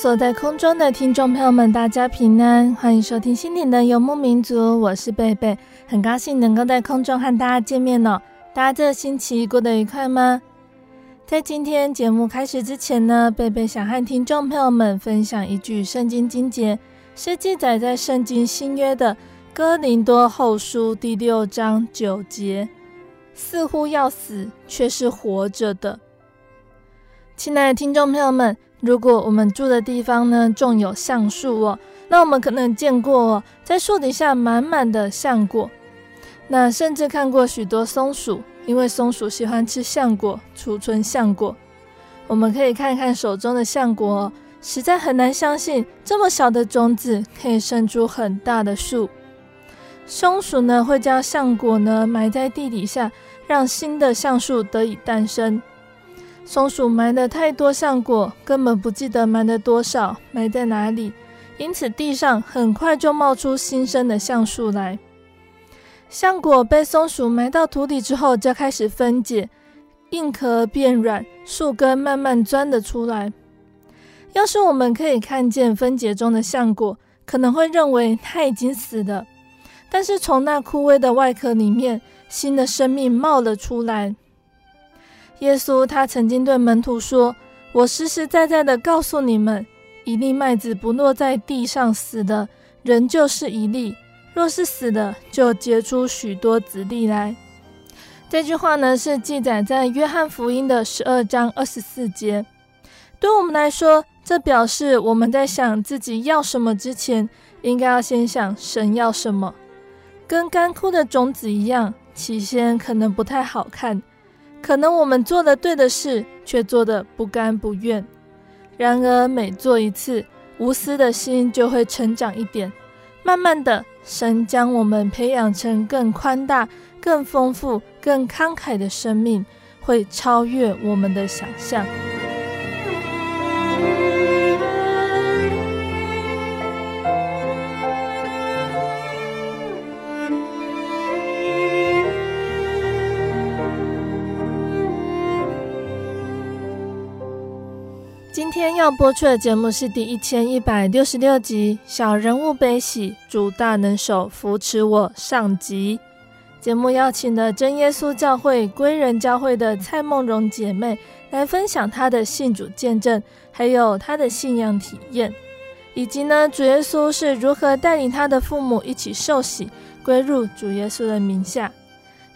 所在空中的听众朋友们，大家平安，欢迎收听《心灵的游牧民族》，我是贝贝，很高兴能够在空中和大家见面哦。大家这个星期过得愉快吗？在今天节目开始之前呢，贝贝想和听众朋友们分享一句圣经经节，是记载在圣经新约的哥林多后书第六章九节，似乎要死，却是活着的。亲爱的听众朋友们。如果我们住的地方呢，种有橡树哦，那我们可能见过哦，在树底下满满的橡果，那甚至看过许多松鼠，因为松鼠喜欢吃橡果，储存橡果。我们可以看看手中的橡果哦，实在很难相信这么小的种子可以生出很大的树。松鼠呢，会将橡果呢埋在地底下，让新的橡树得以诞生。松鼠埋了太多橡果，根本不记得埋了多少，埋在哪里，因此地上很快就冒出新生的橡树来。橡果被松鼠埋到土里之后，就开始分解，硬壳变软，树根慢慢钻了出来。要是我们可以看见分解中的橡果，可能会认为它已经死了，但是从那枯萎的外壳里面，新的生命冒了出来。耶稣他曾经对门徒说：“我实实在在的告诉你们，一粒麦子不落在地上死的，仍旧是一粒；若是死的，就结出许多子粒来。”这句话呢，是记载在约翰福音的十二章二十四节。对我们来说，这表示我们在想自己要什么之前，应该要先想神要什么。跟干枯的种子一样，起先可能不太好看。可能我们做的对的事，却做的不甘不愿。然而每做一次，无私的心就会成长一点。慢慢的，神将我们培养成更宽大、更丰富、更慷慨的生命，会超越我们的想象。播出的节目是第一千一百六十六集《小人物悲喜，主大能手扶持我》上集。节目邀请了真耶稣教会归人教会的蔡梦荣姐妹来分享她的信主见证，还有她的信仰体验，以及呢主耶稣是如何带领她的父母一起受洗归入主耶稣的名下。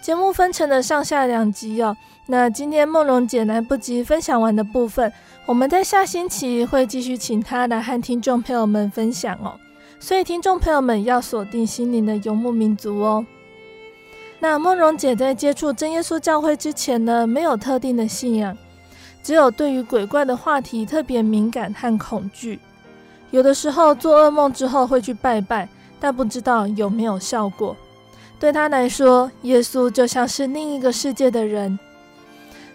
节目分成了上下两集哦。那今天梦荣姐来不及分享完的部分，我们在下星期会继续请他来和听众朋友们分享哦。所以听众朋友们要锁定心灵的游牧民族哦。那梦荣姐在接触真耶稣教会之前呢，没有特定的信仰，只有对于鬼怪的话题特别敏感和恐惧。有的时候做噩梦之后会去拜拜，但不知道有没有效果。对她来说，耶稣就像是另一个世界的人。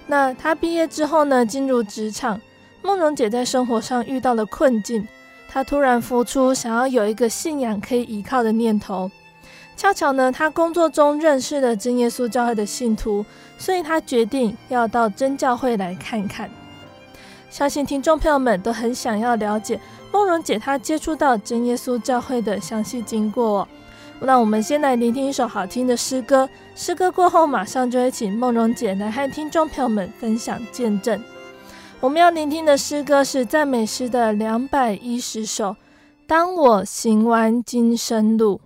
那她毕业之后呢，进入职场，梦蓉姐在生活上遇到了困境，她突然浮出想要有一个信仰可以依靠的念头。恰巧呢，她工作中认识了真耶稣教会的信徒，所以她决定要到真教会来看看。相信听众朋友们都很想要了解梦蓉姐她接触到真耶稣教会的详细经过哦。那我们先来聆听一首好听的诗歌，诗歌过后马上就会请梦蓉姐来和听众朋友们分享见证。我们要聆听的诗歌是赞美诗的两百一十首。当我行完今生路。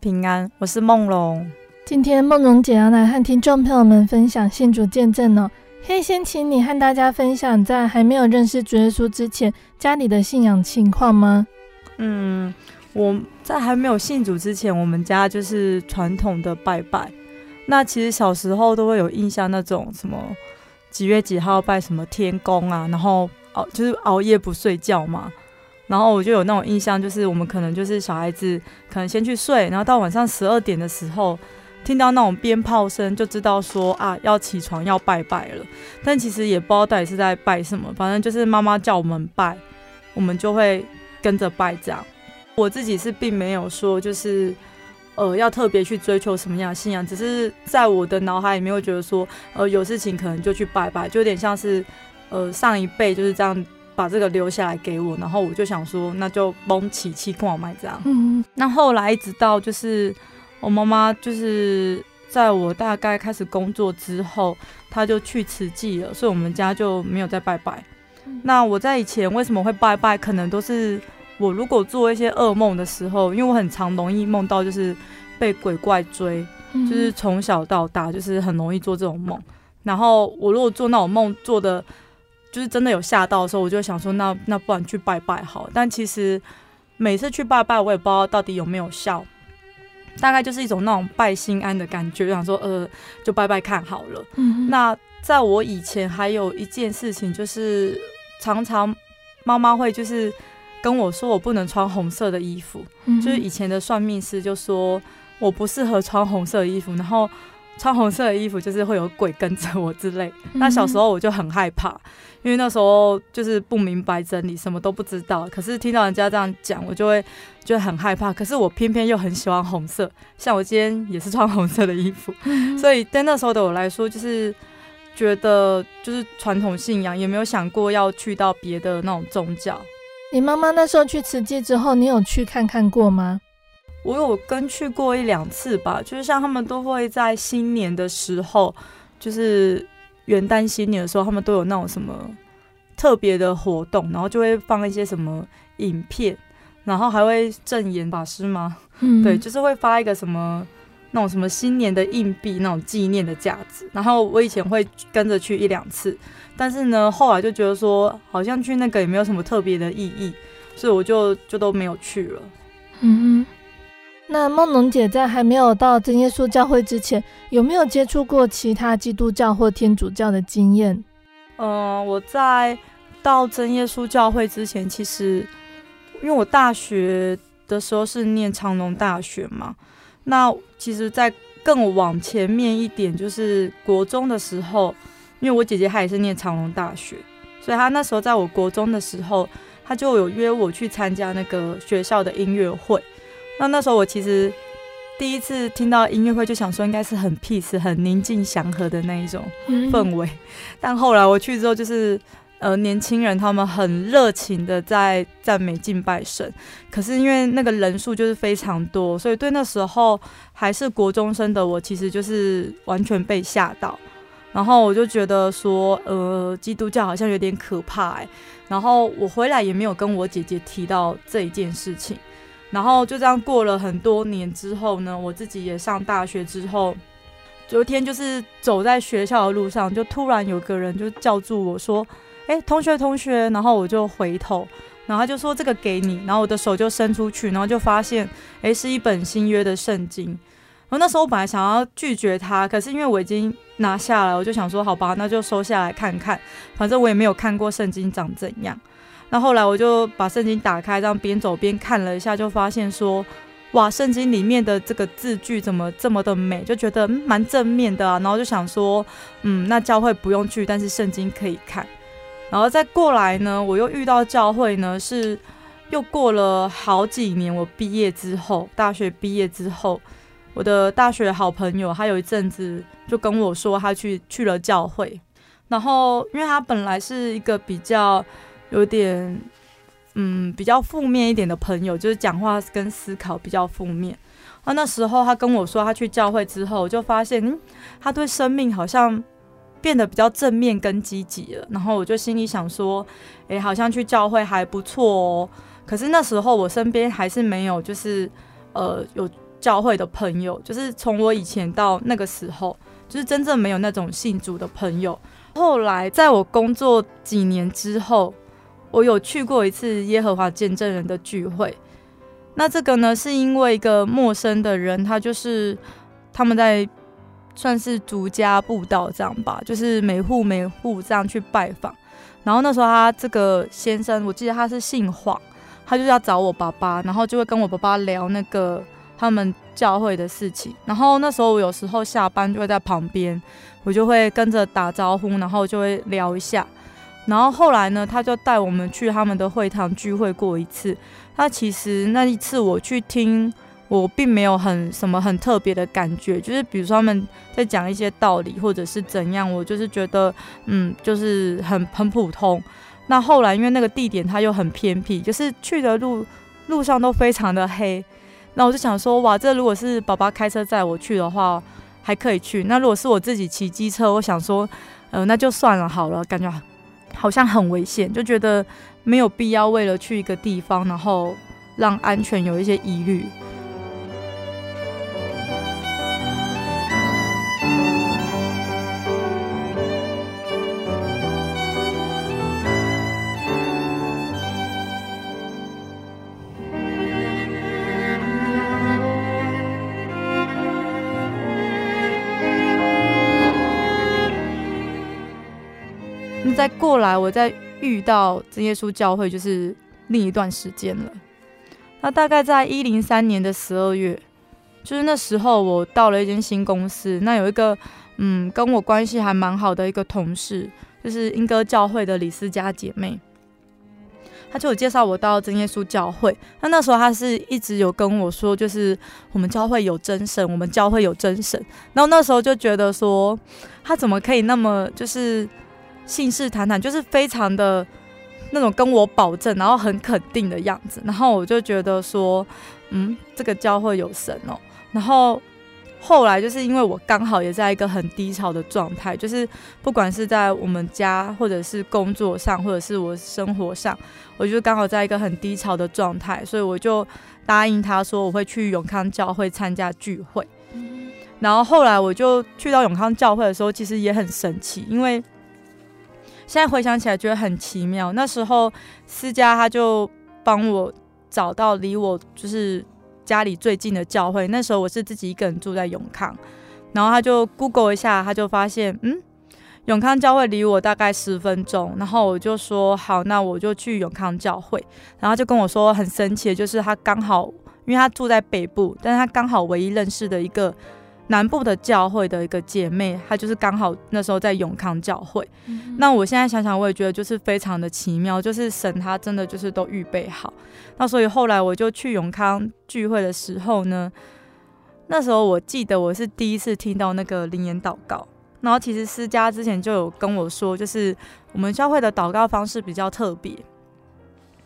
平安，我是梦龙。今天梦龙姐要来和听众朋友们分享信主见证哦。可以先请你和大家分享，在还没有认识主耶稣之前，家里的信仰情况吗？嗯，我在还没有信主之前，我们家就是传统的拜拜。那其实小时候都会有印象，那种什么几月几号拜什么天公啊，然后熬就是熬夜不睡觉嘛。然后我就有那种印象，就是我们可能就是小孩子，可能先去睡，然后到晚上十二点的时候，听到那种鞭炮声，就知道说啊要起床要拜拜了。但其实也不知道到底是在拜什么，反正就是妈妈叫我们拜，我们就会跟着拜这样。我自己是并没有说就是呃要特别去追求什么样的信仰，只是在我的脑海里面会觉得说，呃有事情可能就去拜拜，就有点像是呃上一辈就是这样。把这个留下来给我，然后我就想说，那就蒙起气跟我买这样。嗯，那后来一直到就是我妈妈，就是在我大概开始工作之后，她就去慈济了，所以我们家就没有再拜拜。嗯。那我在以前为什么会拜拜？可能都是我如果做一些噩梦的时候，因为我很常容易梦到就是被鬼怪追，就是从小到大就是很容易做这种梦。然后我如果做那种梦做的。就是真的有吓到的时候，我就想说，那那不然去拜拜好。但其实每次去拜拜，我也不知道到底有没有效，大概就是一种那种拜心安的感觉，就想说呃，就拜拜看好了。嗯。那在我以前还有一件事情，就是常常妈妈会就是跟我说，我不能穿红色的衣服。嗯。就是以前的算命师就说我不适合穿红色的衣服，然后。穿红色的衣服就是会有鬼跟着我之类。那小时候我就很害怕，因为那时候就是不明白真理，什么都不知道。可是听到人家这样讲，我就会就很害怕。可是我偏偏又很喜欢红色，像我今天也是穿红色的衣服，所以对那时候的我来说，就是觉得就是传统信仰，也没有想过要去到别的那种宗教。你妈妈那时候去慈济之后，你有去看看过吗？我有跟去过一两次吧，就是像他们都会在新年的时候，就是元旦新年的时候，他们都有那种什么特别的活动，然后就会放一些什么影片，然后还会证言法师吗？嗯，对，就是会发一个什么那种什么新年的硬币那种纪念的价值。然后我以前会跟着去一两次，但是呢，后来就觉得说好像去那个也没有什么特别的意义，所以我就就都没有去了。嗯哼。那梦农姐在还没有到真耶稣教会之前，有没有接触过其他基督教或天主教的经验？嗯、我在到真耶稣教会之前，其实因为我大学的时候是念长隆大学嘛，那其实，在更往前面一点，就是国中的时候，因为我姐姐她也是念长隆大学，所以她那时候在我国中的时候，她就有约我去参加那个学校的音乐会。那那时候我其实第一次听到音乐会，就想说应该是很 peace、很宁静祥和的那一种氛围。但后来我去之后，就是呃年轻人他们很热情的在赞美敬拜神。可是因为那个人数就是非常多，所以对那时候还是国中生的我，其实就是完全被吓到。然后我就觉得说，呃，基督教好像有点可怕哎。然后我回来也没有跟我姐姐提到这一件事情。然后就这样过了很多年之后呢，我自己也上大学之后，有一天就是走在学校的路上，就突然有个人就叫住我说：“哎，同学，同学。”然后我就回头，然后他就说：“这个给你。”然后我的手就伸出去，然后就发现，哎，是一本新约的圣经。然后那时候我本来想要拒绝他，可是因为我已经拿下来，我就想说：“好吧，那就收下来看看，反正我也没有看过圣经长怎样。”那后来我就把圣经打开，这样边走边看了一下，就发现说，哇，圣经里面的这个字句怎么这么的美，就觉得蛮正面的啊。然后就想说，嗯，那教会不用去，但是圣经可以看。然后再过来呢，我又遇到教会呢，是又过了好几年，我毕业之后，大学毕业之后，我的大学好朋友，他有一阵子就跟我说，他去去了教会。然后因为他本来是一个比较。有点，嗯，比较负面一点的朋友，就是讲话跟思考比较负面。那那时候他跟我说，他去教会之后，就发现，嗯，他对生命好像变得比较正面跟积极了。然后我就心里想说，诶，好像去教会还不错哦。可是那时候我身边还是没有，就是呃，有教会的朋友，就是从我以前到那个时候，就是真正没有那种信主的朋友。后来在我工作几年之后。我有去过一次耶和华见证人的聚会，那这个呢，是因为一个陌生的人，他就是他们在算是逐家布道这样吧，就是每户每户这样去拜访。然后那时候他这个先生，我记得他是姓黄，他就是要找我爸爸，然后就会跟我爸爸聊那个他们教会的事情。然后那时候我有时候下班就会在旁边，我就会跟着打招呼，然后就会聊一下。然后后来呢，他就带我们去他们的会堂聚会过一次。他其实那一次我去听，我并没有很什么很特别的感觉，就是比如说他们在讲一些道理或者是怎样，我就是觉得嗯，就是很很普通。那后来因为那个地点它又很偏僻，就是去的路路上都非常的黑。那我就想说，哇，这如果是爸爸开车载我去的话，还可以去。那如果是我自己骑机车，我想说，呃，那就算了好了，感觉。好像很危险，就觉得没有必要为了去一个地方，然后让安全有一些疑虑。再过来，我再遇到真耶稣教会，就是另一段时间了。那大概在一零三年的十二月，就是那时候我到了一间新公司，那有一个嗯跟我关系还蛮好的一个同事，就是英歌教会的李思佳姐妹。他就有介绍我到真耶稣教会，那那时候他是一直有跟我说，就是我们教会有真神，我们教会有真神。然后那时候就觉得说，他怎么可以那么就是信誓旦旦，就是非常的那种跟我保证，然后很肯定的样子。然后我就觉得说，嗯，这个教会有神哦。然后。后来就是因为我刚好也在一个很低潮的状态，就是不管是在我们家，或者是工作上，或者是我生活上，我就刚好在一个很低潮的状态，所以我就答应他说我会去永康教会参加聚会。然后后来我就去到永康教会的时候，其实也很神奇，因为现在回想起来觉得很奇妙。那时候思佳他就帮我找到离我就是。家里最近的教会，那时候我是自己一个人住在永康，然后他就 Google 一下，他就发现，嗯，永康教会离我大概十分钟，然后我就说好，那我就去永康教会，然后就跟我说很神奇的，就是他刚好，因为他住在北部，但是他刚好唯一认识的一个。南部的教会的一个姐妹，她就是刚好那时候在永康教会。嗯、那我现在想想，我也觉得就是非常的奇妙，就是神他真的就是都预备好。那所以后来我就去永康聚会的时候呢，那时候我记得我是第一次听到那个灵言祷告。然后其实思佳之前就有跟我说，就是我们教会的祷告方式比较特别。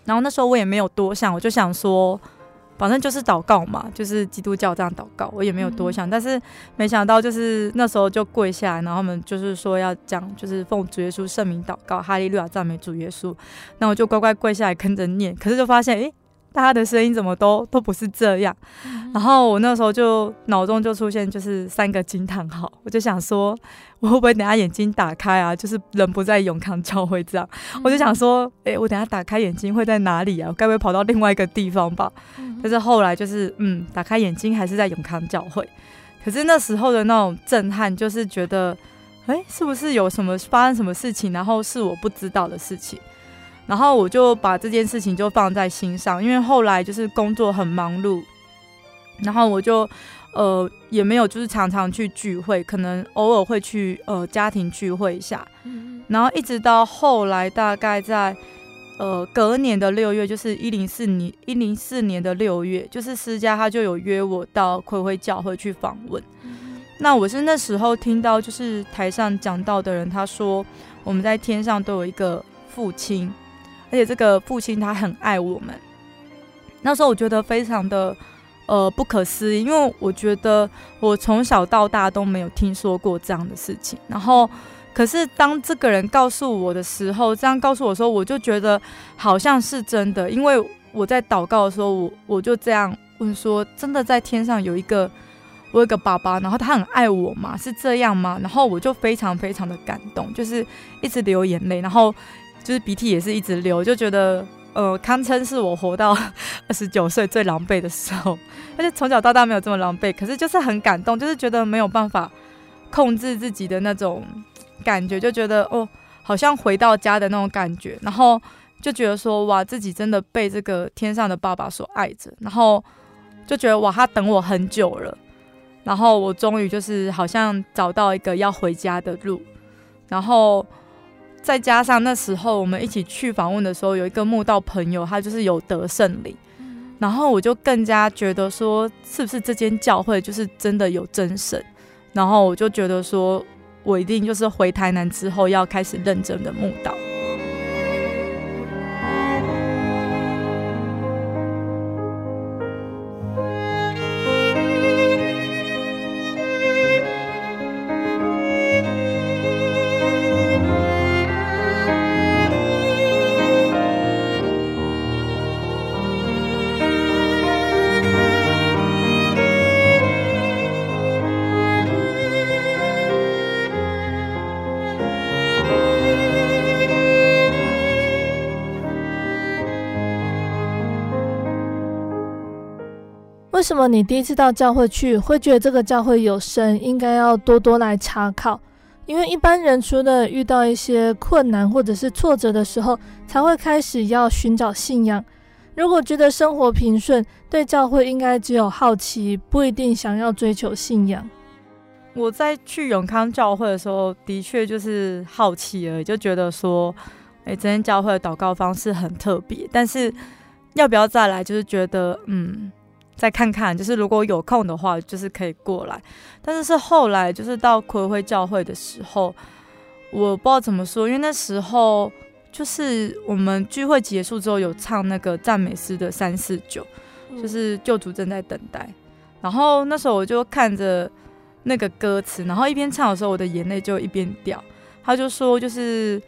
然后那时候我也没有多想，我就想说。反正就是祷告嘛，就是基督教这样祷告，我也没有多想，嗯、但是没想到就是那时候就跪下来，然后他们就是说要讲，就是奉主耶稣圣名祷告，哈利路亚赞美主耶稣，那我就乖乖跪下来跟着念，可是就发现，诶。大家的声音怎么都都不是这样，然后我那时候就脑中就出现就是三个惊叹号，我就想说，我会不会等下眼睛打开啊？就是人不在永康教会这样，我就想说，诶，我等下打开眼睛会在哪里啊？我该不会跑到另外一个地方吧？但是后来就是，嗯，打开眼睛还是在永康教会。可是那时候的那种震撼，就是觉得，诶，是不是有什么发生什么事情，然后是我不知道的事情？然后我就把这件事情就放在心上，因为后来就是工作很忙碌，然后我就呃也没有就是常常去聚会，可能偶尔会去呃家庭聚会一下，然后一直到后来大概在呃隔年的六月，就是一零四年一零四年的六月，就是私家他就有约我到葵辉教会去访问，那我是那时候听到就是台上讲到的人他说我们在天上都有一个父亲。而且这个父亲他很爱我们，那时候我觉得非常的呃不可思议，因为我觉得我从小到大都没有听说过这样的事情。然后，可是当这个人告诉我的时候，这样告诉我说，我就觉得好像是真的，因为我在祷告的时候，我我就这样问说：真的在天上有一个我有个爸爸，然后他很爱我吗？是这样吗？然后我就非常非常的感动，就是一直流眼泪，然后。就是鼻涕也是一直流，就觉得呃，堪称是我活到 二十九岁最狼狈的时候，而且从小到大没有这么狼狈，可是就是很感动，就是觉得没有办法控制自己的那种感觉，就觉得哦，好像回到家的那种感觉，然后就觉得说哇，自己真的被这个天上的爸爸所爱着，然后就觉得哇，他等我很久了，然后我终于就是好像找到一个要回家的路，然后。再加上那时候我们一起去访问的时候，有一个慕道朋友，他就是有得胜礼，然后我就更加觉得说，是不是这间教会就是真的有真神？然后我就觉得说，我一定就是回台南之后要开始认真的慕道。什么你第一次到教会去，会觉得这个教会有神，应该要多多来查考？因为一般人除了遇到一些困难或者是挫折的时候，才会开始要寻找信仰。如果觉得生活平顺，对教会应该只有好奇，不一定想要追求信仰。我在去永康教会的时候，的确就是好奇而已，就觉得说，哎，这间教会的祷告方式很特别。但是要不要再来，就是觉得，嗯，再看看，就是如果有空的话，就是可以过来。但是是后来，就是到葵辉教会的时候，我不知道怎么说，因为那时候就是我们聚会结束之后，有唱那个赞美诗的三四九，就是救主正在等待。然后那时候我就看着。那个歌词，然后一边唱的时候，我的眼泪就一边掉。他就说，就是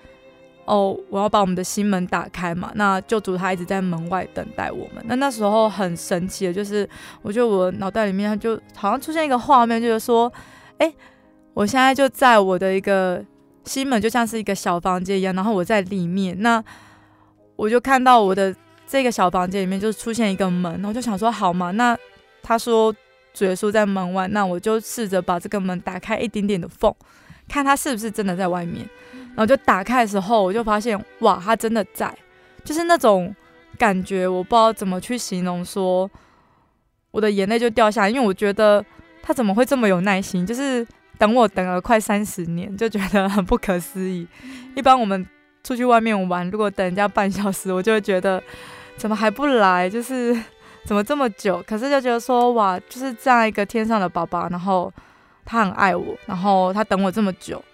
哦，我要把我们的心门打开嘛。那救主他一直在门外等待我们。那那时候很神奇的，就是我觉得我脑袋里面就好像出现一个画面，就是说，哎，我现在就在我的一个心门，就像是一个小房间一样，然后我在里面。那我就看到我的这个小房间里面就出现一个门，然后就想说，好嘛，那他说。主耶稣在门外，那我就试着把这个门打开一点点的缝，看他是不是真的在外面。然后就打开的时候，我就发现，哇，他真的在，就是那种感觉，我不知道怎么去形容，说我的眼泪就掉下来，因为我觉得他怎么会这么有耐心，就是等我等了快三十年，就觉得很不可思议。一般我们出去外面玩，如果等人家半小时，我就会觉得怎么还不来，就是。怎么这么久？可是就觉得说，哇，就是这样一个天上的爸爸，然后他很爱我，然后他等我这么久，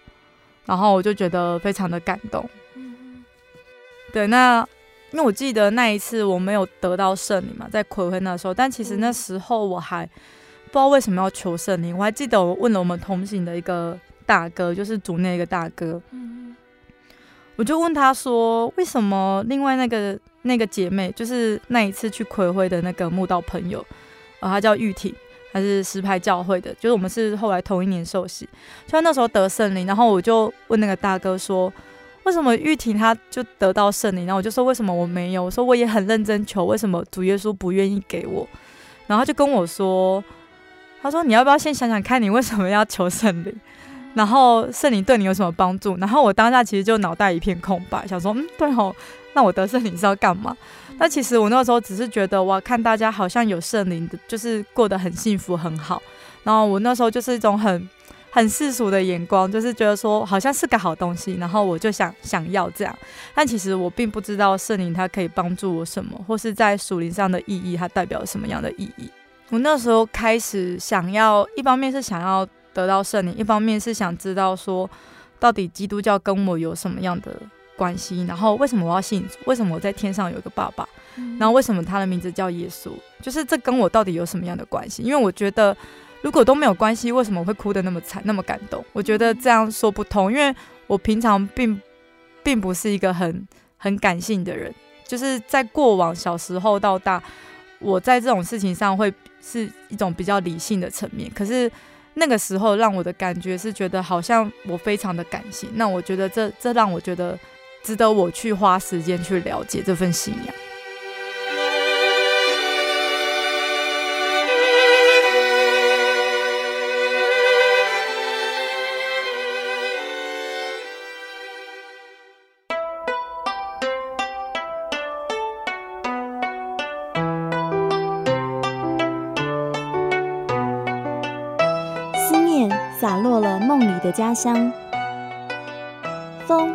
然后我就觉得非常的感动。嗯，对，那因为我记得那一次我没有得到圣灵嘛，在葵辉那时候，但其实那时候我还不知道为什么要求圣灵。我还记得我问了我们同行的一个大哥，就是组内一个大哥，嗯，我就问他说，为什么另外那个。那个姐妹就是那一次去葵辉的那个慕道朋友，呃，她叫玉婷，还是石牌教会的，就是我们是后来同一年受洗，就那时候得圣灵，然后我就问那个大哥说，为什么玉婷她就得到圣灵？然后我就说为什么我没有？我说我也很认真求，为什么主耶稣不愿意给我？然后他就跟我说，他说你要不要先想想看你为什么要求圣灵？然后圣灵对你有什么帮助？然后我当下其实就脑袋一片空白，想说嗯，对吼。那我得圣灵是要干嘛？那其实我那时候只是觉得，哇，看大家好像有圣灵的，就是过得很幸福很好。然后我那时候就是一种很很世俗的眼光，就是觉得说好像是个好东西，然后我就想想要这样。但其实我并不知道圣灵它可以帮助我什么，或是在属灵上的意义，它代表什么样的意义。我那时候开始想要，一方面是想要得到圣灵，一方面是想知道说，到底基督教跟我有什么样的。关系，然后为什么我要信主？为什么我在天上有一个爸爸？然后为什么他的名字叫耶稣？就是这跟我到底有什么样的关系？因为我觉得如果都没有关系，为什么我会哭得那么惨，那么感动？我觉得这样说不通，因为我平常并并不是一个很很感性的人，就是在过往小时候到大，我在这种事情上会是一种比较理性的层面。可是那个时候让我的感觉是觉得好像我非常的感性，那我觉得这这让我觉得。值得我去花时间去了解这份信仰。思念洒落了梦里的家乡，风。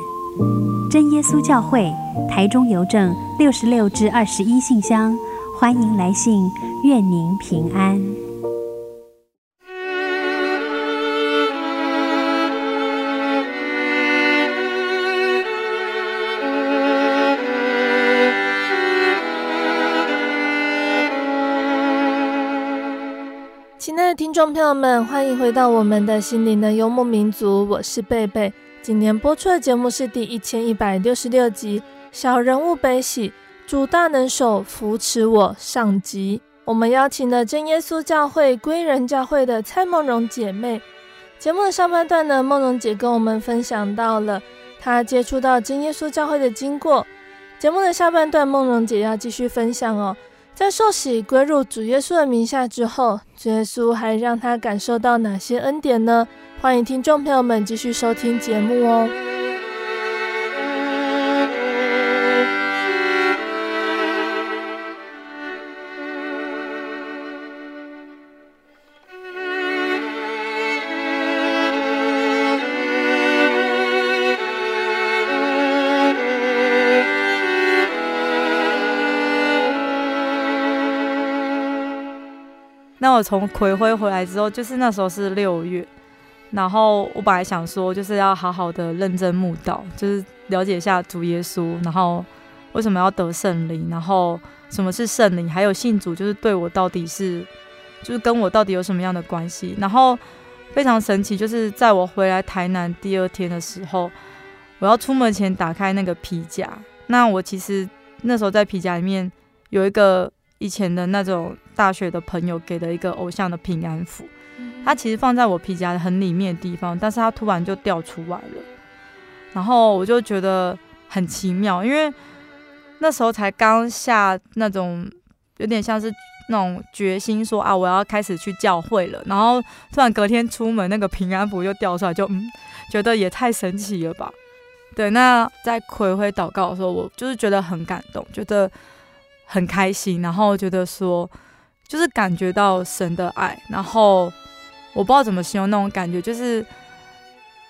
真耶稣教会台中邮政六十六至二十一信箱，欢迎来信，愿您平安。亲爱的听众朋友们，欢迎回到我们的心灵的游牧民族，我是贝贝。今年播出的节目是第一千一百六十六集《小人物悲喜》，主大能手扶持我上集。我们邀请了真耶稣教会归人教会的蔡梦荣姐妹。节目的上半段呢，梦荣姐跟我们分享到了她接触到真耶稣教会的经过。节目的下半段，梦荣姐要继续分享哦。在受洗归入主耶稣的名下之后，主耶稣还让她感受到哪些恩典呢？欢迎听众朋友们继续收听节目哦。那我从暌违回来之后，就是那时候是六月，然后我本来想说，就是要好好的认真慕道，就是了解一下主耶稣，然后为什么要得圣灵，然后什么是圣灵，还有信主，就是对我到底是，就是跟我到底有什么样的关系。然后非常神奇，就是在我回来台南第二天的时候，我要出门前打开那个皮夹，那我其实那时候在皮夹里面有一个。以前的那种大学的朋友给的一个偶像的平安符，它其实放在我皮夹的很里面的地方，但是它突然就掉出来了，然后我就觉得很奇妙，因为那时候才刚下那种有点像是那种决心说啊，我要开始去教会了，然后突然隔天出门那个平安符就掉出来，就嗯，觉得也太神奇了吧？对，那在暌违祷告的时候，我就是觉得很感动，觉得。很开心，然后觉得说，就是感觉到神的爱，然后我不知道怎么形容那种感觉，就是，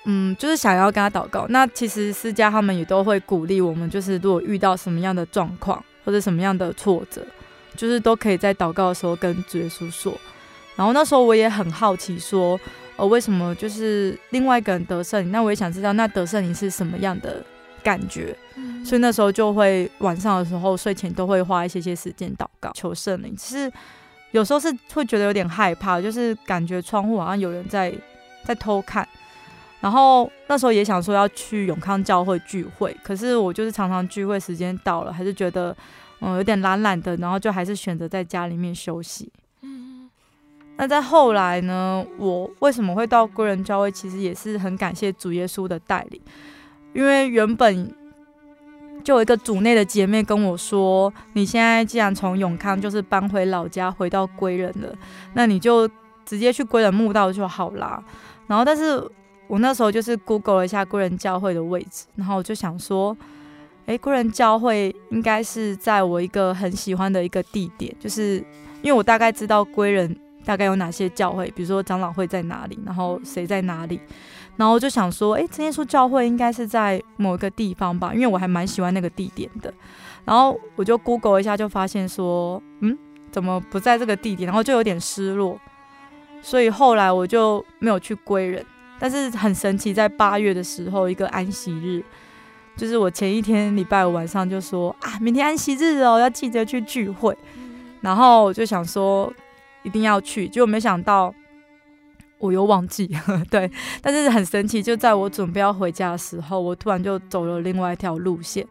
嗯，就是想要跟他祷告。那其实私家他们也都会鼓励我们，就是如果遇到什么样的状况或者什么样的挫折，就是都可以在祷告的时候跟主耶稣说。然后那时候我也很好奇，说，呃，为什么就是另外一个人得圣灵？那我也想知道，那得圣灵是什么样的感觉？所以那时候就会晚上的时候睡前都会花一些些时间祷告求圣灵。其实有时候是会觉得有点害怕，就是感觉窗户好像有人在在偷看。然后那时候也想说要去永康教会聚会，可是我就是常常聚会时间到了，还是觉得嗯有点懒懒的，然后就还是选择在家里面休息。嗯。那在后来呢，我为什么会到贵人教会？其实也是很感谢主耶稣的带领，因为原本。就有一个组内的姐妹跟我说：“你现在既然从永康就是搬回老家，回到归仁了，那你就直接去归仁墓道就好啦。”然后，但是我那时候就是 Google 了一下归仁教会的位置，然后我就想说：“诶，归仁教会应该是在我一个很喜欢的一个地点，就是因为我大概知道归仁大概有哪些教会，比如说长老会在哪里，然后谁在哪里。”然后就想说，哎，今天说教会应该是在某一个地方吧，因为我还蛮喜欢那个地点的。然后我就 Google 一下，就发现说，嗯，怎么不在这个地点？然后就有点失落。所以后来我就没有去归人。但是很神奇，在八月的时候，一个安息日，就是我前一天礼拜五晚上就说啊，明天安息日哦，要记得去聚会。然后我就想说一定要去，结果没想到。我又忘记，对，但是很神奇，就在我准备要回家的时候，我突然就走了另外一条路线。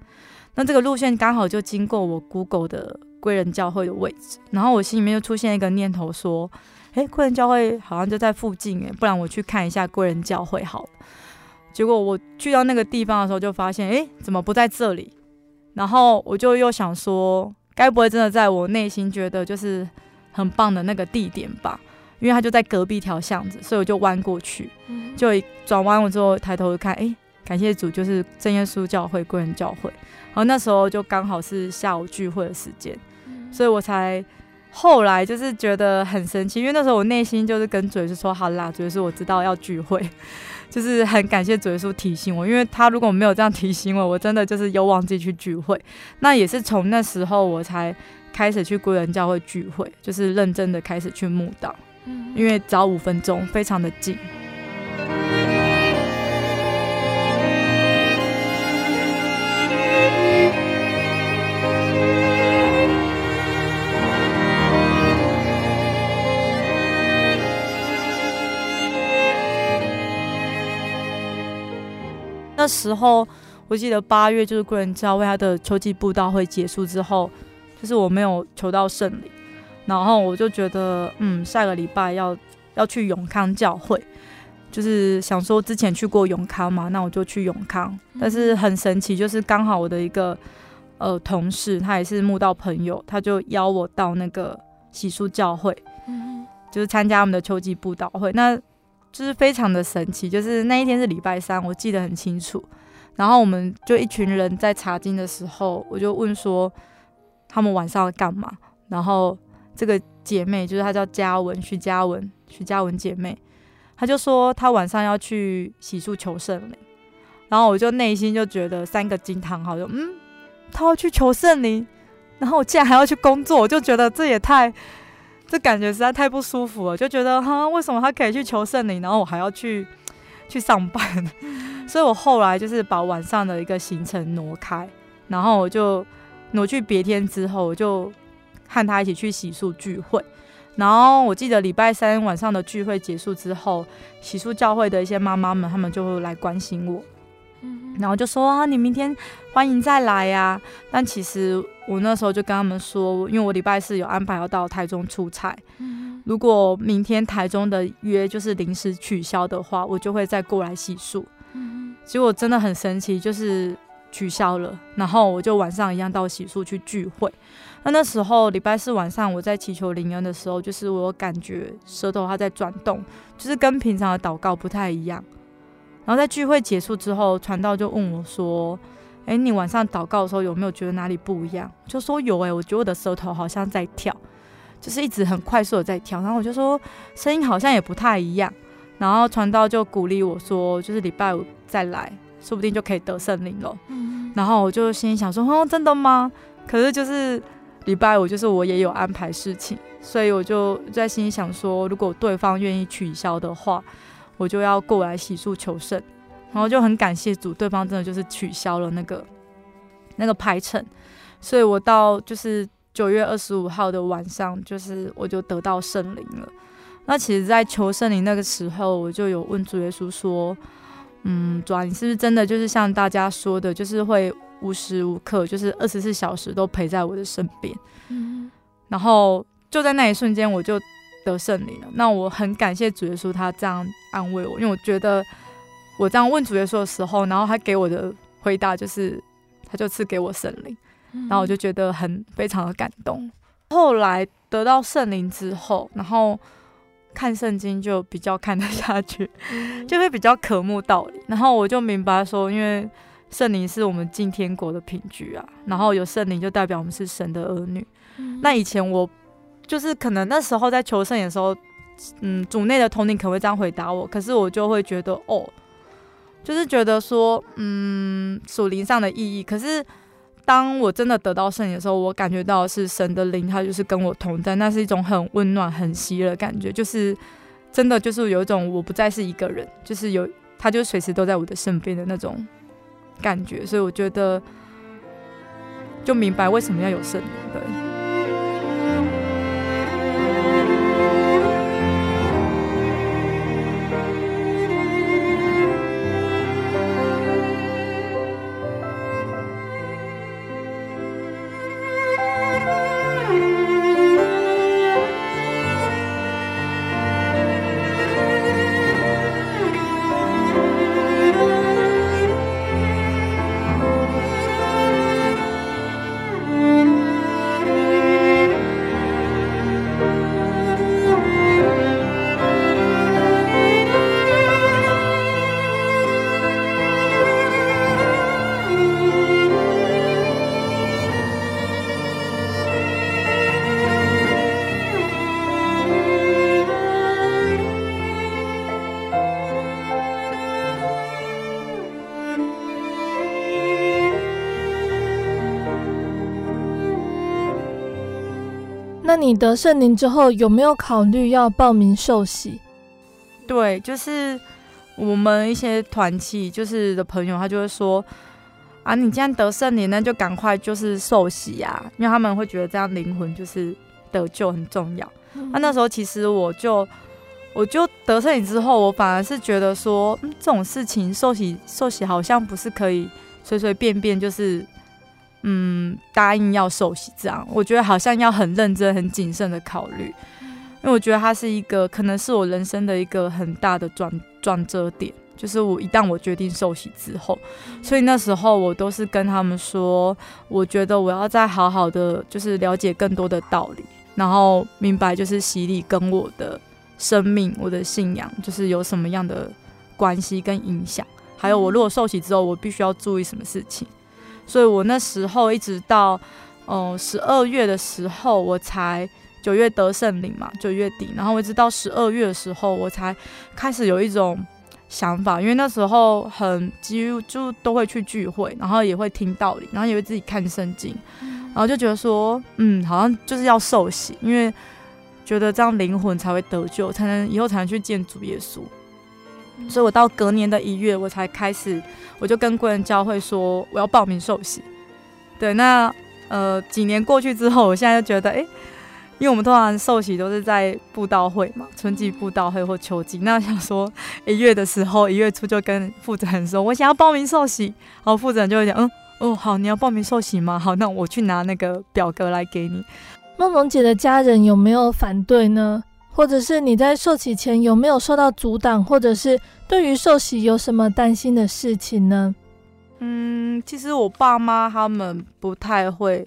那这个路线刚好就经过我 Google 的贵人教会的位置，然后我心里面就出现一个念头，说：“诶，贵人教会好像就在附近，诶，不然我去看一下贵人教会好了。”结果我去到那个地方的时候，就发现，诶，怎么不在这里？然后我就又想说，该不会真的在我内心觉得就是很棒的那个地点吧？因为他就在隔壁条巷子，所以我就弯过去，就一转弯我之后抬头看，哎，感谢主，就是正耶稣教会归人教会。然后那时候就刚好是下午聚会的时间，所以我才后来就是觉得很神奇，因为那时候我内心就是跟主耶稣说：“好啦，主耶稣，我知道要聚会。”就是很感谢主耶稣提醒我，因为他如果没有这样提醒我，我真的就是又忘记去聚会。那也是从那时候我才开始去归人教会聚会，就是认真的开始去慕道，因为早五分钟，非常的近。那时候我记得八月就是贵人教会他的秋季布道会结束之后，就是我没有求到圣灵，然后我就觉得嗯，下个礼拜要要去永康教会，就是想说之前去过永康嘛，那我就去永康。但是很神奇，就是刚好我的一个呃同事，他也是慕道朋友，他就邀我到那个喜树教会，就是参加我们的秋季布道会。那就是非常的神奇，就是那一天是礼拜三，我记得很清楚。然后我们就一群人在查经的时候，我就问说他们晚上要干嘛。然后这个姐妹就是她叫嘉文，徐嘉文，徐嘉文姐妹，她就说她晚上要去洗漱求圣灵。然后我就内心就觉得三个惊叹号，就嗯，她要去求圣灵，然后我竟然还要去工作，我就觉得这也太。这感觉实在太不舒服了，就觉得哈，为什么她可以去求圣灵，然后我还要去去上班？所以我后来就是把晚上的一个行程挪开，然后我就挪去别天之后，我就和他一起去洗漱聚会。然后我记得礼拜三晚上的聚会结束之后，洗漱教会的一些妈妈们，他们就会来关心我。嗯然后就说啊，你明天欢迎再来呀、啊。但其实我那时候就跟他们说，因为我礼拜四有安排要到台中出差，如果明天台中的约就是临时取消的话，我就会再过来洗漱。嗯结果真的很神奇，就是取消了。然后我就晚上一样到洗漱去聚会。那那时候礼拜四晚上我在祈求灵恩的时候，就是我感觉舌头它在转动，就是跟平常的祷告不太一样。然后在聚会结束之后，传道就问我说：“诶，你晚上祷告的时候有没有觉得哪里不一样？”就说有诶，我觉得我的舌头好像在跳，就是一直很快速的在跳。然后我就说声音好像也不太一样。然后传道就鼓励我说：“就是礼拜五再来，说不定就可以得圣灵了。”然后我就心里想说：“哦，真的吗？”可是就是礼拜五就是我也有安排事情，所以我就在心里想说，如果对方愿意取消的话。我就要过来洗漱求圣，然后就很感谢主，对方真的就是取消了那个那个排程，所以我到就是九月二十五号的晚上，就是我就得到圣灵了。那其实，在求圣灵那个时候，我就有问主耶稣说：“嗯，主啊，你是不是真的就是像大家说的，就是会无时无刻，就是二十四小时都陪在我的身边？”嗯，然后就在那一瞬间，我就。得圣灵了，那我很感谢主耶稣，他这样安慰我，因为我觉得我这样问主耶稣的时候，然后他给我的回答就是，他就赐给我圣灵，然后我就觉得很非常的感动。后来得到圣灵之后，然后看圣经就比较看得下去，就会比较渴慕道理，然后我就明白说，因为圣灵是我们进天国的凭据啊，然后有圣灵就代表我们是神的儿女。那以前我。就是可能那时候在求圣灵的时候，嗯，主内的统领可能会这样回答我，可是我就会觉得哦，就是觉得说，嗯，属灵上的意义。可是当我真的得到圣灵的时候，我感觉到是神的灵，他就是跟我同在，那是一种很温暖、很喜乐的感觉，就是真的就是有一种我不再是一个人，就是有他就随时都在我的身边的那种感觉，所以我觉得就明白为什么要有圣灵，对。你得圣灵之后，有没有考虑要报名受洗？对，就是我们一些团契就是的朋友，他就会说啊，你既然得圣灵，那就赶快就是受洗呀，因为他们会觉得这样灵魂就是得救很重要。那、嗯啊、那时候其实我就我就得圣灵之后，我反而是觉得说，嗯，这种事情受洗受洗好像不是可以随随便便就是嗯答应要受洗这样，我觉得好像要很认真、很谨慎的考虑。因为我觉得它是一个，可能是我人生的一个很大的转转折点，就是我一旦我决定受洗之后，所以那时候我都是跟他们说，我觉得我要再好好的，就是了解更多的道理，然后明白就是洗礼跟我的生命、我的信仰，就是有什么样的关系跟影响，还有我如果受洗之后，我必须要注意什么事情，所以我那时候一直到哦十二月的时候，我才。九月得圣灵嘛，九月底，然后我一直到十二月的时候，我才开始有一种想法，因为那时候很几乎就都会去聚会，然后也会听道理，然后也会自己看圣经，然后就觉得说，嗯，好像就是要受洗，因为觉得这样灵魂才会得救，才能以后才能去见主耶稣。所以我到隔年的一月，我才开始，我就跟贵人教会说我要报名受洗。对，那呃几年过去之后，我现在就觉得，哎。因为我们通常受洗都是在布道会嘛，春季布道会或秋季。那想说一月的时候，一月初就跟负责人说，我想要报名受洗。然后负责人就会讲，嗯，哦，好，你要报名受洗吗？好，那我去拿那个表格来给你。梦萌姐的家人有没有反对呢？或者是你在受洗前有没有受到阻挡，或者是对于受洗有什么担心的事情呢？嗯，其实我爸妈他们不太会。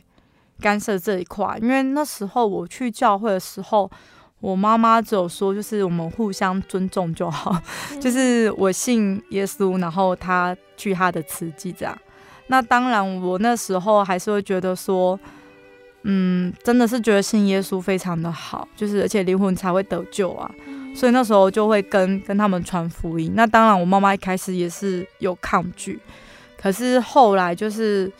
干涉这一块，因为那时候我去教会的时候，我妈妈只有说，就是我们互相尊重就好，嗯、就是我信耶稣，然后他去他的慈济这样。那当然，我那时候还是会觉得说，嗯，真的是觉得信耶稣非常的好，就是而且灵魂才会得救啊，嗯、所以那时候就会跟跟他们传福音。那当然，我妈妈一开始也是有抗拒，可是后来就是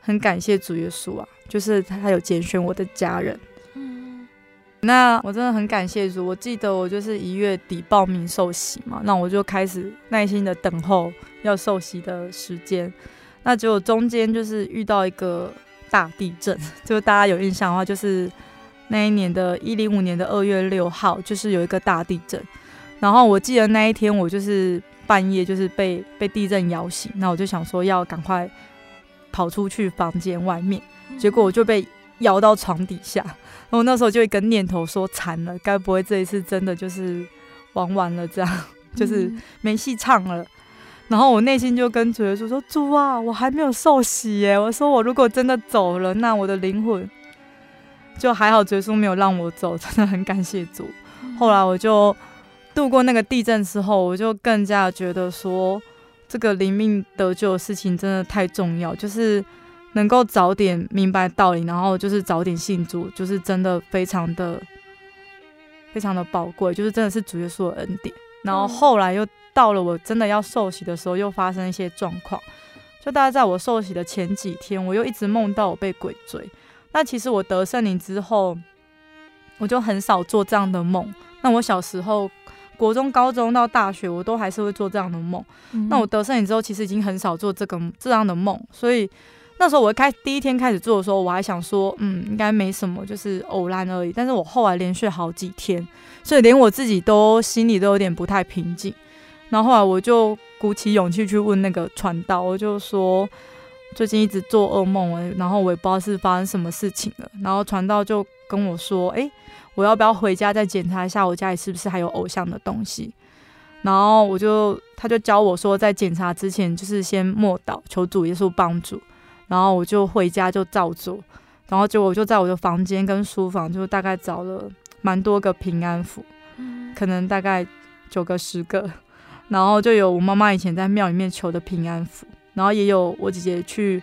很感谢主耶稣啊。就是他有拣选我的家人，嗯，那我真的很感谢主。我记得我就是一月底报名受洗嘛，那我就开始耐心的等候要受洗的时间。那结果中间就是遇到一个大地震，就大家有印象的话，就是那一年的一零五年的二月六号，就是有一个大地震。然后我记得那一天我就是半夜就是被被地震摇醒，那我就想说要赶快跑出去房间外面。结果我就被摇到床底下，然后那时候就一个念头说惨了，该不会这一次真的就是玩完了，这样 就是没戏唱了。然后我内心就跟主耶稣说：“主啊，我还没有受洗耶！我说我如果真的走了，那我的灵魂就还好，主耶稣没有让我走，真的很感谢主。”后来我就度过那个地震之后，我就更加觉得说，这个灵命得救的事情真的太重要，就是。能够早点明白道理，然后就是早点信主，就是真的非常的非常的宝贵，就是真的是主耶稣的恩典。然后后来又到了我真的要受洗的时候，又发生一些状况。就大概在我受洗的前几天，我又一直梦到我被鬼追。那其实我得圣灵之后，我就很少做这样的梦。那我小时候，国中、高中到大学，我都还是会做这样的梦。嗯、那我得圣灵之后，其实已经很少做这个这样的梦，所以。那时候我开第一天开始做的时候，我还想说，嗯，应该没什么，就是偶然而已。但是我后来连续好几天，所以连我自己都心里都有点不太平静。然后后来我就鼓起勇气去问那个传道，我就说最近一直做噩梦，然后我也不知道是发生什么事情了。然后传道就跟我说，诶，我要不要回家再检查一下我家里是不是还有偶像的东西？然后我就他就教我说，在检查之前就是先默祷，求主耶稣帮助。然后我就回家就照做，然后结果我就在我的房间跟书房就大概找了蛮多个平安符，可能大概九个十个，然后就有我妈妈以前在庙里面求的平安符，然后也有我姐姐去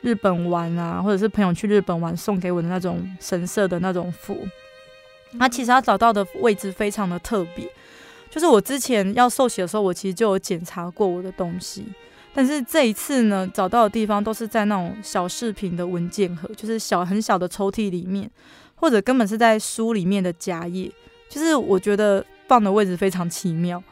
日本玩啊，或者是朋友去日本玩送给我的那种神社的那种符。那其实他找到的位置非常的特别，就是我之前要受洗的时候，我其实就有检查过我的东西。但是这一次呢，找到的地方都是在那种小饰品的文件盒，就是小很小的抽屉里面，或者根本是在书里面的夹页，就是我觉得放的位置非常奇妙。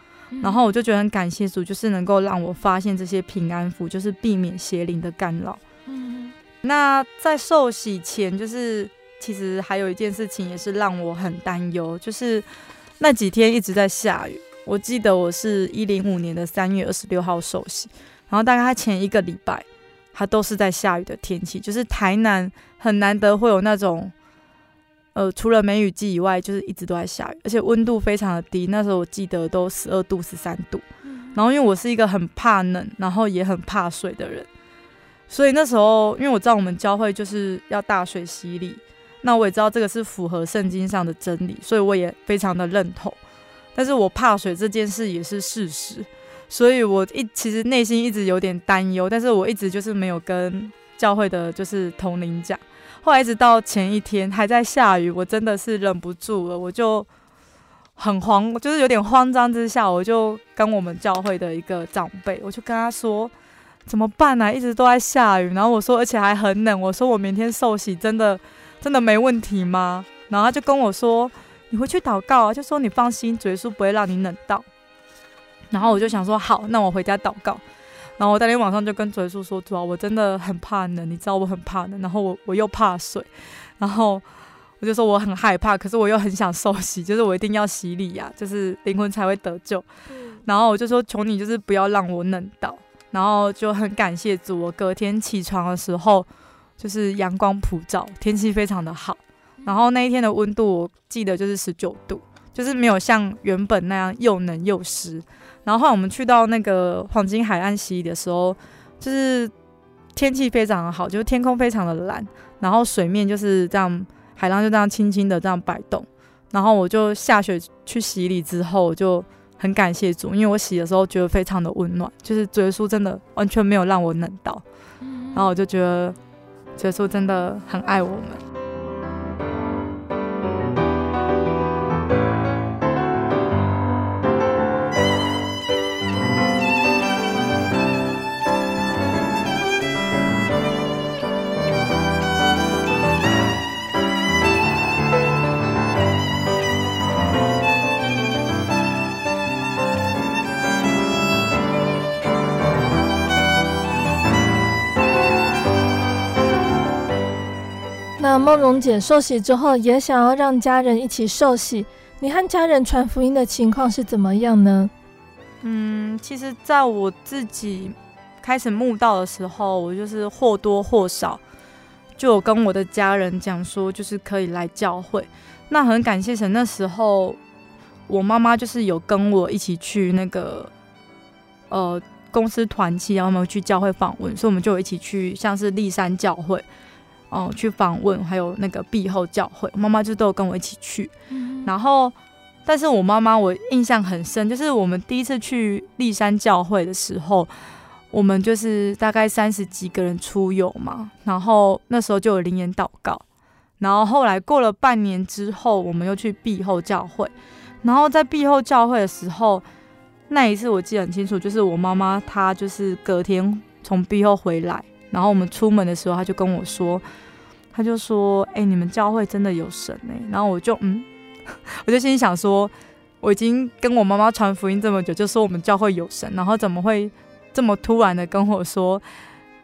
然后我就觉得很感谢主，就是能够让我发现这些平安符，就是避免邪灵的干扰。嗯，那在受洗前，就是其实还有一件事情也是让我很担忧，就是那几天一直在下雨。我记得我是一零五年的三月二十六号受洗，然后大概前一个礼拜，它都是在下雨的天气，就是台南很难得会有那种。呃，除了梅雨季以外，就是一直都在下雨，而且温度非常的低。那时候我记得都十二度、十三度。然后因为我是一个很怕冷，然后也很怕水的人，所以那时候因为我知道我们教会就是要大水洗礼，那我也知道这个是符合圣经上的真理，所以我也非常的认同。但是我怕水这件事也是事实，所以我一其实内心一直有点担忧，但是我一直就是没有跟教会的就是同龄讲。后来一直到前一天还在下雨，我真的是忍不住了，我就很慌，就是有点慌张之下，我就跟我们教会的一个长辈，我就跟他说怎么办呢？一直都在下雨，然后我说而且还很冷，我说我明天受洗真的真的没问题吗？然后他就跟我说你回去祷告啊，就说你放心，主耶稣不会让你冷到。然后我就想说好，那我回家祷告。然后我当天晚上就跟主耶稣说：“主啊，我真的很怕冷，你知道我很怕冷。然后我我又怕水，然后我就说我很害怕，可是我又很想受洗，就是我一定要洗礼呀，就是灵魂才会得救。然后我就说求你，就是不要让我冷到。然后就很感谢主，我隔天起床的时候就是阳光普照，天气非常的好。然后那一天的温度我记得就是十九度，就是没有像原本那样又冷又湿。”然后后来我们去到那个黄金海岸洗的时候，就是天气非常的好，就是天空非常的蓝，然后水面就是这样，海浪就这样轻轻的这样摆动。然后我就下水去洗礼之后，就很感谢主，因为我洗的时候觉得非常的温暖，就是主耶稣真的完全没有让我冷到，然后我就觉得主耶稣真的很爱我们。梦蓉姐受洗之后，也想要让家人一起受洗。你和家人传福音的情况是怎么样呢？嗯，其实在我自己开始慕道的时候，我就是或多或少就有跟我的家人讲说，就是可以来教会。那很感谢神，那时候我妈妈就是有跟我一起去那个呃公司团契，然后我们去教会访问，所以我们就一起去，像是立山教会。哦，去访问，还有那个毕后教会，妈妈就都有跟我一起去。嗯、然后，但是我妈妈我印象很深，就是我们第一次去立山教会的时候，我们就是大概三十几个人出游嘛。然后那时候就有灵言祷告。然后后来过了半年之后，我们又去毕后教会。然后在毕后教会的时候，那一次我记得很清楚，就是我妈妈她就是隔天从毕后回来，然后我们出门的时候，他就跟我说。他就说：“哎、欸，你们教会真的有神哎！”然后我就嗯，我就心里想说，我已经跟我妈妈传福音这么久，就说我们教会有神，然后怎么会这么突然的跟我说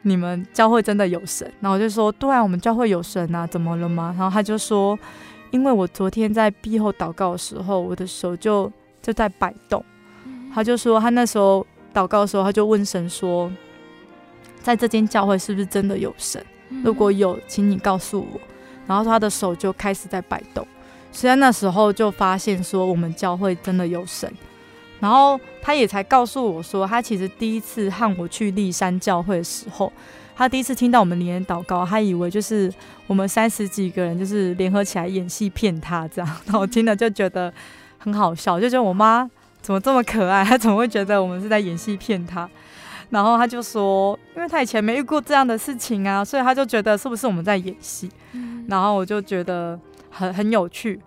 你们教会真的有神？然后我就说：“对啊，我们教会有神啊，怎么了吗？”然后他就说：“因为我昨天在闭后祷告的时候，我的手就就在摆动。”他就说他那时候祷告的时候，他就问神说：“在这间教会是不是真的有神？”如果有，请你告诉我。然后他的手就开始在摆动，所以在那时候就发现说我们教会真的有神。然后他也才告诉我说，他其实第一次和我去立山教会的时候，他第一次听到我们连祷告，他以为就是我们三十几个人就是联合起来演戏骗他这样。然后我听了就觉得很好笑，就觉得我妈怎么这么可爱，她怎么会觉得我们是在演戏骗他？然后他就说，因为他以前没遇过这样的事情啊，所以他就觉得是不是我们在演戏？嗯、然后我就觉得很很有趣，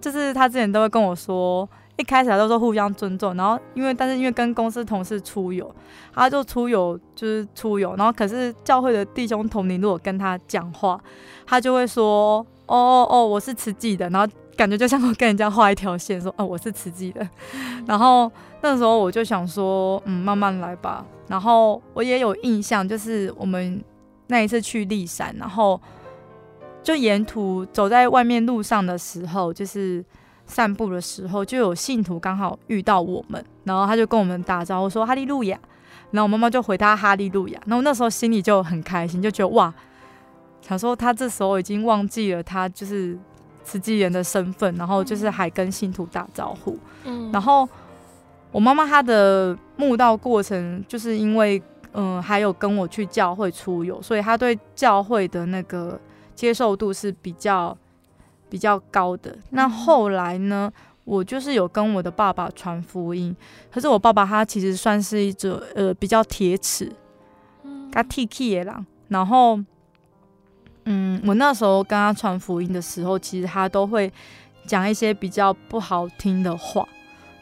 就是他之前都会跟我说，一开始他都说互相尊重，然后因为但是因为跟公司同事出游，他就出游就是出游，然后可是教会的弟兄同龄如果跟他讲话，他就会说，哦哦哦，我是慈济的，然后感觉就像我跟人家画一条线，说哦，我是慈济的。然后那时候我就想说，嗯，慢慢来吧。然后我也有印象，就是我们那一次去立山，然后就沿途走在外面路上的时候，就是散步的时候，就有信徒刚好遇到我们，然后他就跟我们打招呼说哈利路亚，然后我妈妈就回他哈利路亚，然后那时候心里就很开心，就觉得哇。想说他这时候已经忘记了他就是慈济人的身份，然后就是还跟信徒打招呼。嗯，然后我妈妈她的慕道过程，就是因为嗯还有跟我去教会出游，所以她对教会的那个接受度是比较比较高的。那后来呢，我就是有跟我的爸爸传福音，可是我爸爸他其实算是一种呃比较铁齿，嗯，他 T K 的人，然后。嗯，我那时候跟他传福音的时候，其实他都会讲一些比较不好听的话，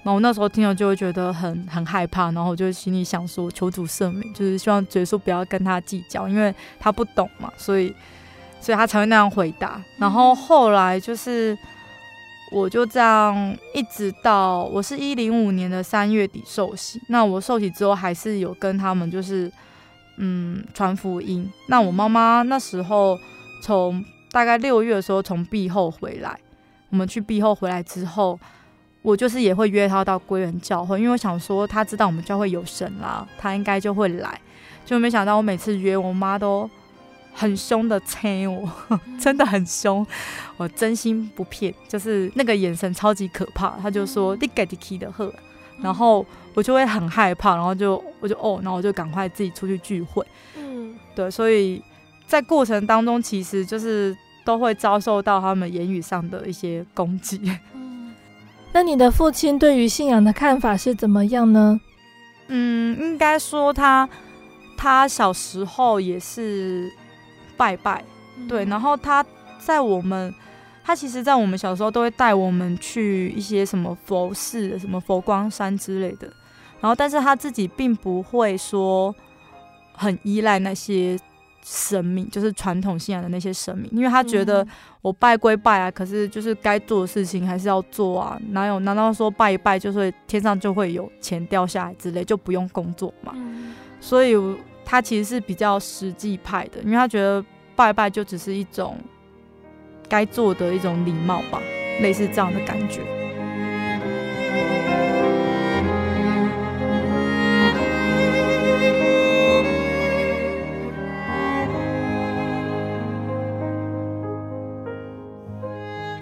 然后我那时候听了就会觉得很很害怕，然后我就心里想说求主赦免，就是希望耶稣不要跟他计较，因为他不懂嘛，所以所以他才会那样回答。然后后来就是我就这样一直到我是一零五年的三月底受洗，那我受洗之后还是有跟他们就是。嗯，传福音。那我妈妈那时候从大概六月的时候从毕后回来，我们去毕后回来之后，我就是也会约她到归元教会，因为我想说她知道我们教会有神啦，她应该就会来。就没想到我每次约我妈都很凶的催我，真的很凶，我真心不骗，就是那个眼神超级可怕。她就说你给的 key 的喝，然后。我就会很害怕，然后就我就哦，然后我就赶快自己出去聚会。嗯，对，所以在过程当中，其实就是都会遭受到他们言语上的一些攻击。嗯，那你的父亲对于信仰的看法是怎么样呢？嗯，应该说他他小时候也是拜拜，嗯，对，然后他在我们。他其实，在我们小时候都会带我们去一些什么佛寺、什么佛光山之类的，然后，但是他自己并不会说很依赖那些神明，就是传统信仰的那些神明，因为他觉得我拜归拜啊，可是就是该做的事情还是要做啊，哪有难道说拜一拜就是天上就会有钱掉下来之类，就不用工作嘛？所以他其实是比较实际派的，因为他觉得拜拜就只是一种。该做的一种礼貌吧，类似这样的感觉。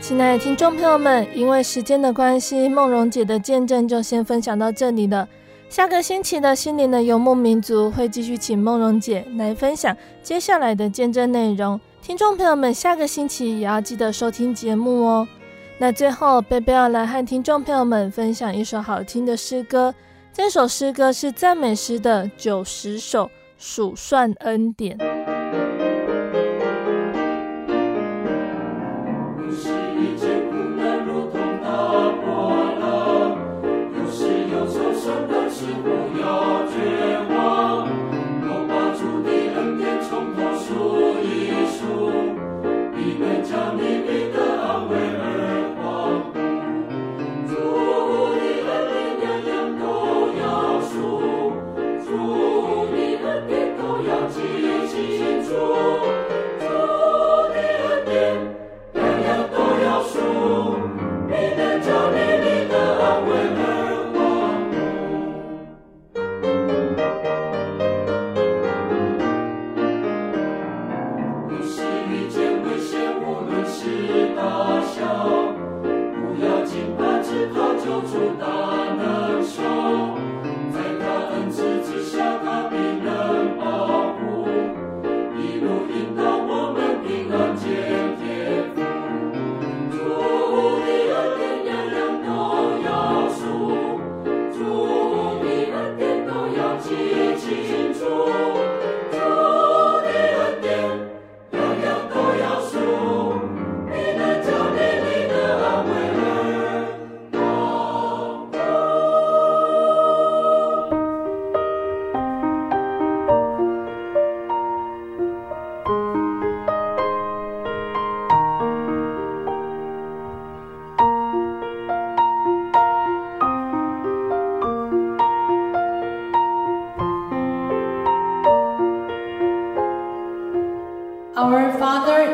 亲爱的听众朋友们，因为时间的关系，梦荣姐的见证就先分享到这里了。下个星期的心灵的游牧民族会继续请梦荣姐来分享接下来的见证内容。听众朋友们，下个星期也要记得收听节目哦。那最后，贝贝要来和听众朋友们分享一首好听的诗歌。这首诗歌是赞美诗的九十首，数算恩典。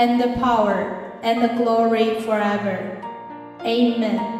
and the power, and the glory forever. Amen.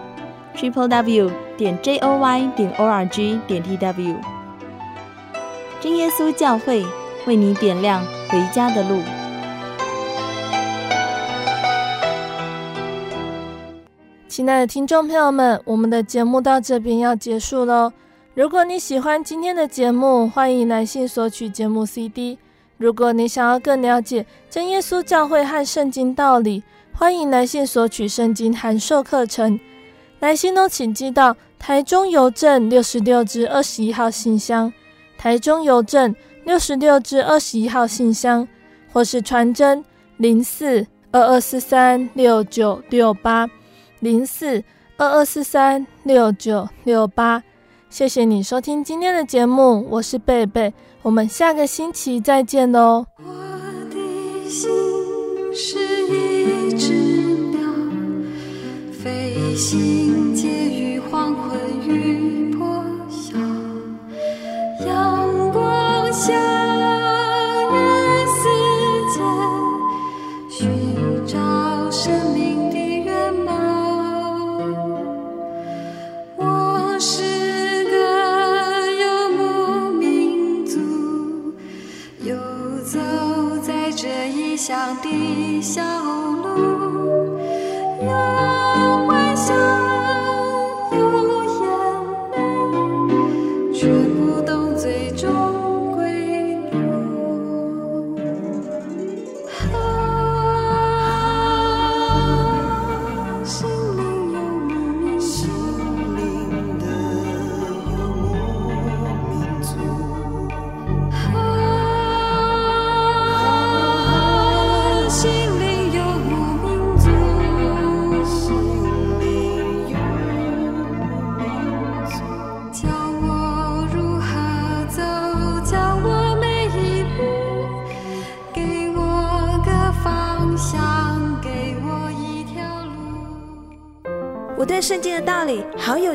Triple w 点 j o y 点 o r g 点 t w 真耶稣教会为你点亮回家的路。亲爱的听众朋友们，我们的节目到这边要结束喽。如果你喜欢今天的节目，欢迎来信索取节目 CD。如果你想要更了解真耶稣教会和圣经道理，欢迎来信索取圣经函授课程。来信都请寄到台中邮政六十六至二十一号信箱，台中邮政六十六至二十一号信箱，或是传真零四二二四三六九六八零四二二四三六九六八。谢谢你收听今天的节目，我是贝贝，我们下个星期再见喽。我的心是一心结于黄昏与破晓，阳光下人世间寻找生命的原貌。我是个游牧民族，游走在这异乡的小